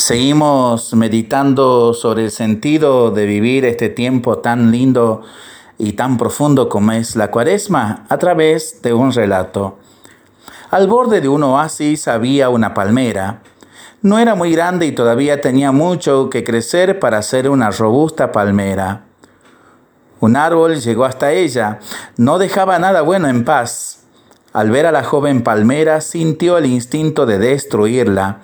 Seguimos meditando sobre el sentido de vivir este tiempo tan lindo y tan profundo como es la cuaresma a través de un relato. Al borde de un oasis había una palmera. No era muy grande y todavía tenía mucho que crecer para ser una robusta palmera. Un árbol llegó hasta ella, no dejaba nada bueno en paz. Al ver a la joven palmera sintió el instinto de destruirla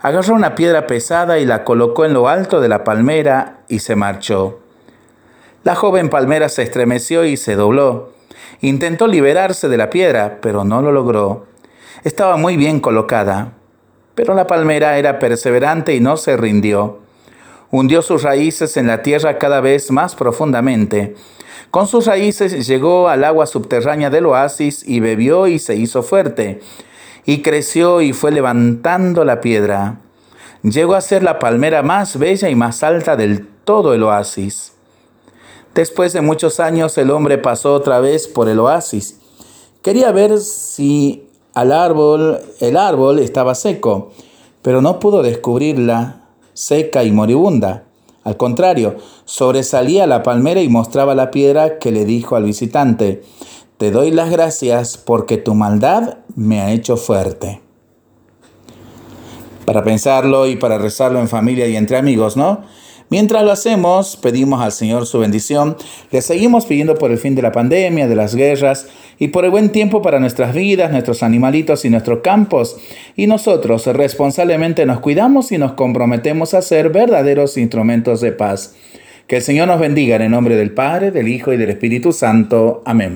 agarró una piedra pesada y la colocó en lo alto de la palmera y se marchó. La joven palmera se estremeció y se dobló. Intentó liberarse de la piedra, pero no lo logró. Estaba muy bien colocada, pero la palmera era perseverante y no se rindió. Hundió sus raíces en la tierra cada vez más profundamente. Con sus raíces llegó al agua subterránea del oasis y bebió y se hizo fuerte y creció y fue levantando la piedra. Llegó a ser la palmera más bella y más alta del todo el oasis. Después de muchos años el hombre pasó otra vez por el oasis. Quería ver si al árbol, el árbol estaba seco, pero no pudo descubrirla seca y moribunda. Al contrario, sobresalía la palmera y mostraba la piedra que le dijo al visitante, te doy las gracias porque tu maldad me ha hecho fuerte. Para pensarlo y para rezarlo en familia y entre amigos, ¿no? Mientras lo hacemos, pedimos al Señor su bendición, le seguimos pidiendo por el fin de la pandemia, de las guerras y por el buen tiempo para nuestras vidas, nuestros animalitos y nuestros campos. Y nosotros responsablemente nos cuidamos y nos comprometemos a ser verdaderos instrumentos de paz. Que el Señor nos bendiga en el nombre del Padre, del Hijo y del Espíritu Santo. Amén.